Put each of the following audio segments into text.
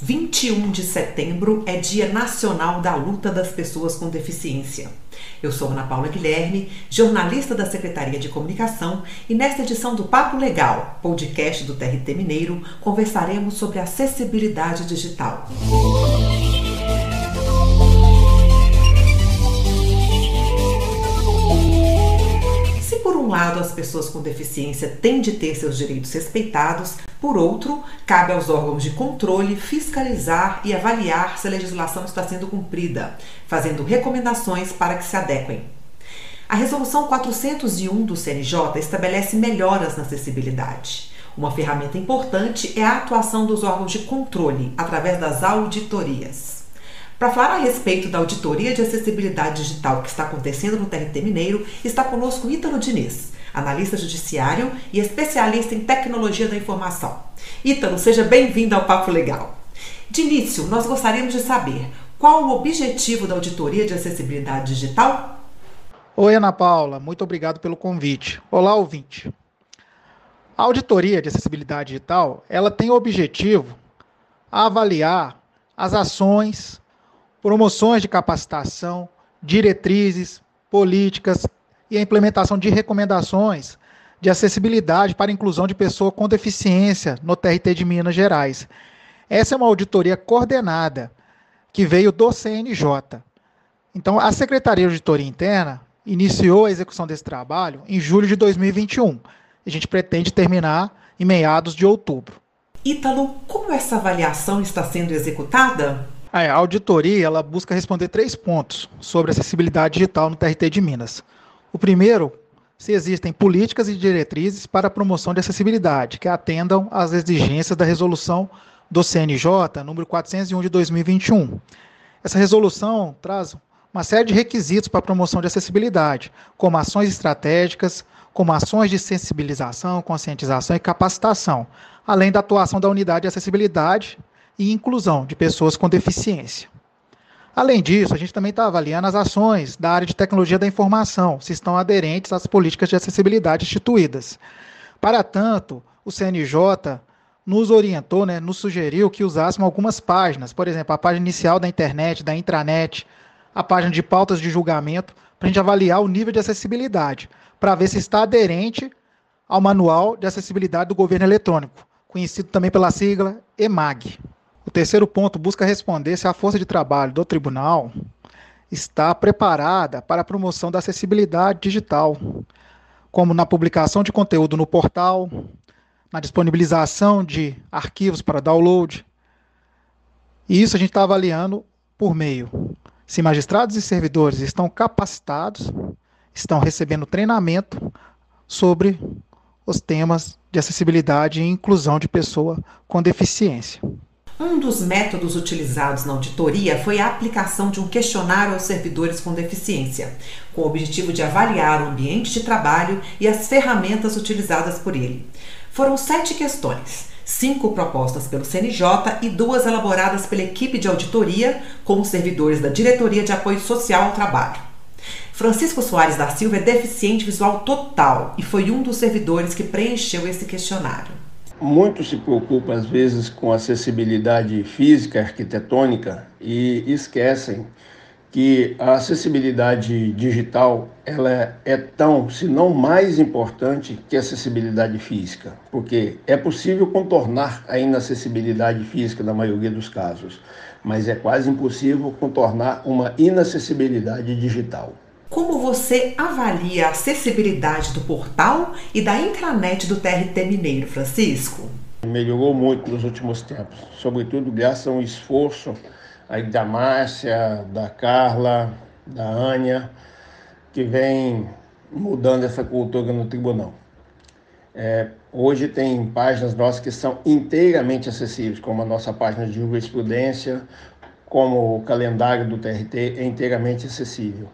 21 de setembro é Dia Nacional da Luta das Pessoas com Deficiência. Eu sou Ana Paula Guilherme, jornalista da Secretaria de Comunicação, e nesta edição do Papo Legal, podcast do TRT Mineiro, conversaremos sobre acessibilidade digital. por um lado, as pessoas com deficiência têm de ter seus direitos respeitados, por outro, cabe aos órgãos de controle fiscalizar e avaliar se a legislação está sendo cumprida, fazendo recomendações para que se adequem. A Resolução 401 do CNJ estabelece melhoras na acessibilidade. Uma ferramenta importante é a atuação dos órgãos de controle através das auditorias. Para falar a respeito da auditoria de acessibilidade digital que está acontecendo no TRT Mineiro, está conosco Ítalo Diniz, analista judiciário e especialista em tecnologia da informação. Ítalo, seja bem-vindo ao Papo Legal. De início, nós gostaríamos de saber qual o objetivo da auditoria de acessibilidade digital? Oi, Ana Paula, muito obrigado pelo convite. Olá, ouvinte. A auditoria de acessibilidade digital, ela tem o objetivo avaliar as ações, promoções de capacitação, diretrizes, políticas e a implementação de recomendações de acessibilidade para inclusão de pessoa com deficiência no TRT de Minas Gerais. Essa é uma auditoria coordenada que veio do CNJ. Então, a Secretaria de Auditoria Interna iniciou a execução desse trabalho em julho de 2021. A gente pretende terminar em meados de outubro. Ítalo, como essa avaliação está sendo executada? A auditoria ela busca responder três pontos sobre acessibilidade digital no TRT de Minas. O primeiro, se existem políticas e diretrizes para a promoção de acessibilidade que atendam às exigências da resolução do CNJ número 401 de 2021. Essa resolução traz uma série de requisitos para a promoção de acessibilidade, como ações estratégicas, como ações de sensibilização, conscientização e capacitação, além da atuação da unidade de acessibilidade e inclusão de pessoas com deficiência. Além disso, a gente também está avaliando as ações da área de tecnologia da informação, se estão aderentes às políticas de acessibilidade instituídas. Para tanto, o CNJ nos orientou, né, nos sugeriu que usássemos algumas páginas, por exemplo, a página inicial da internet, da intranet, a página de pautas de julgamento, para a gente avaliar o nível de acessibilidade, para ver se está aderente ao Manual de Acessibilidade do Governo Eletrônico, conhecido também pela sigla EMAG. O terceiro ponto busca responder se a força de trabalho do tribunal está preparada para a promoção da acessibilidade digital, como na publicação de conteúdo no portal, na disponibilização de arquivos para download. E isso a gente está avaliando por meio se magistrados e servidores estão capacitados, estão recebendo treinamento sobre os temas de acessibilidade e inclusão de pessoa com deficiência. Um dos métodos utilizados na auditoria foi a aplicação de um questionário aos servidores com deficiência, com o objetivo de avaliar o ambiente de trabalho e as ferramentas utilizadas por ele. Foram sete questões, cinco propostas pelo CNJ e duas elaboradas pela equipe de auditoria com os servidores da Diretoria de Apoio Social ao Trabalho. Francisco Soares da Silva é deficiente visual total e foi um dos servidores que preencheu esse questionário. Muito se preocupa às vezes com acessibilidade física, arquitetônica e esquecem que a acessibilidade digital ela é tão, se não mais importante que a acessibilidade física, porque é possível contornar a inacessibilidade física na maioria dos casos, mas é quase impossível contornar uma inacessibilidade digital. Como você avalia a acessibilidade do portal e da intranet do TRT Mineiro, Francisco? Melhorou muito nos últimos tempos, sobretudo graças a um esforço aí da Márcia, da Carla, da Ania, que vem mudando essa cultura no tribunal. É, hoje tem páginas nossas que são inteiramente acessíveis, como a nossa página de jurisprudência, como o calendário do TRT é inteiramente acessível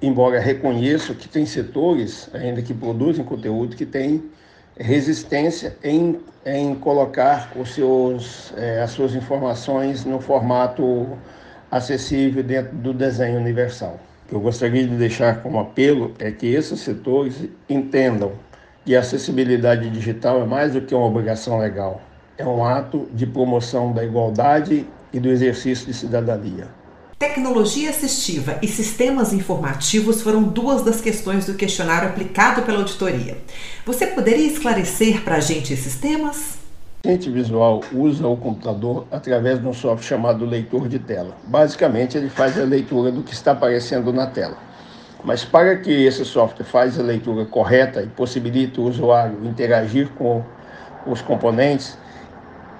embora reconheça que tem setores ainda que produzem conteúdo que têm resistência em, em colocar os seus, é, as suas informações no formato acessível dentro do desenho universal. O que eu gostaria de deixar como apelo é que esses setores entendam que a acessibilidade digital é mais do que uma obrigação legal, é um ato de promoção da igualdade e do exercício de cidadania. Tecnologia assistiva e sistemas informativos foram duas das questões do questionário aplicado pela auditoria. Você poderia esclarecer para a gente esses temas? O assistente visual usa o computador através de um software chamado leitor de tela. Basicamente, ele faz a leitura do que está aparecendo na tela. Mas para que esse software faça a leitura correta e possibilite o usuário interagir com os componentes,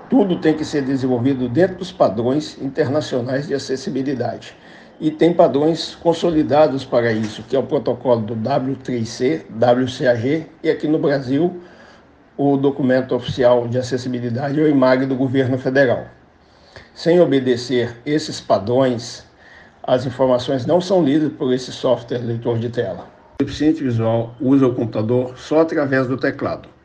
tudo tem que ser desenvolvido dentro dos padrões internacionais de acessibilidade. E tem padrões consolidados para isso, que é o protocolo do W3C, WCAG, e aqui no Brasil, o documento oficial de acessibilidade é o IMAG do governo federal. Sem obedecer esses padrões, as informações não são lidas por esse software leitor de tela. O deficiente visual usa o computador só através do teclado.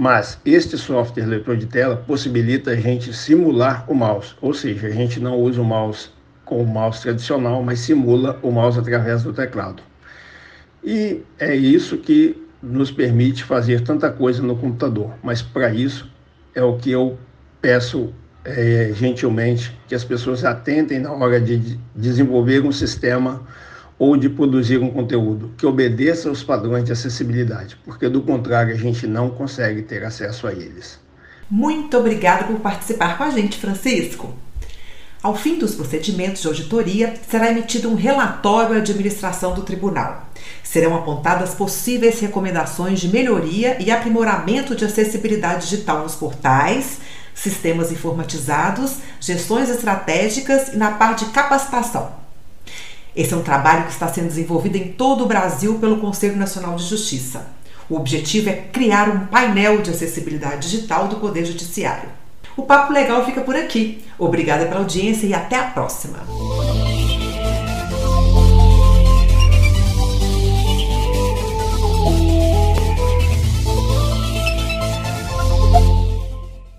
Mas este software leitor de tela possibilita a gente simular o mouse, ou seja, a gente não usa o mouse com o mouse tradicional, mas simula o mouse através do teclado. E é isso que nos permite fazer tanta coisa no computador, mas para isso é o que eu peço é, gentilmente que as pessoas atentem na hora de desenvolver um sistema ou de produzir um conteúdo que obedeça aos padrões de acessibilidade, porque do contrário a gente não consegue ter acesso a eles. Muito obrigada por participar com a gente, Francisco. Ao fim dos procedimentos de auditoria, será emitido um relatório à administração do tribunal. Serão apontadas possíveis recomendações de melhoria e aprimoramento de acessibilidade digital nos portais, sistemas informatizados, gestões estratégicas e na parte de capacitação. Esse é um trabalho que está sendo desenvolvido em todo o Brasil pelo Conselho Nacional de Justiça. O objetivo é criar um painel de acessibilidade digital do Poder Judiciário. O Papo Legal fica por aqui. Obrigada pela audiência e até a próxima!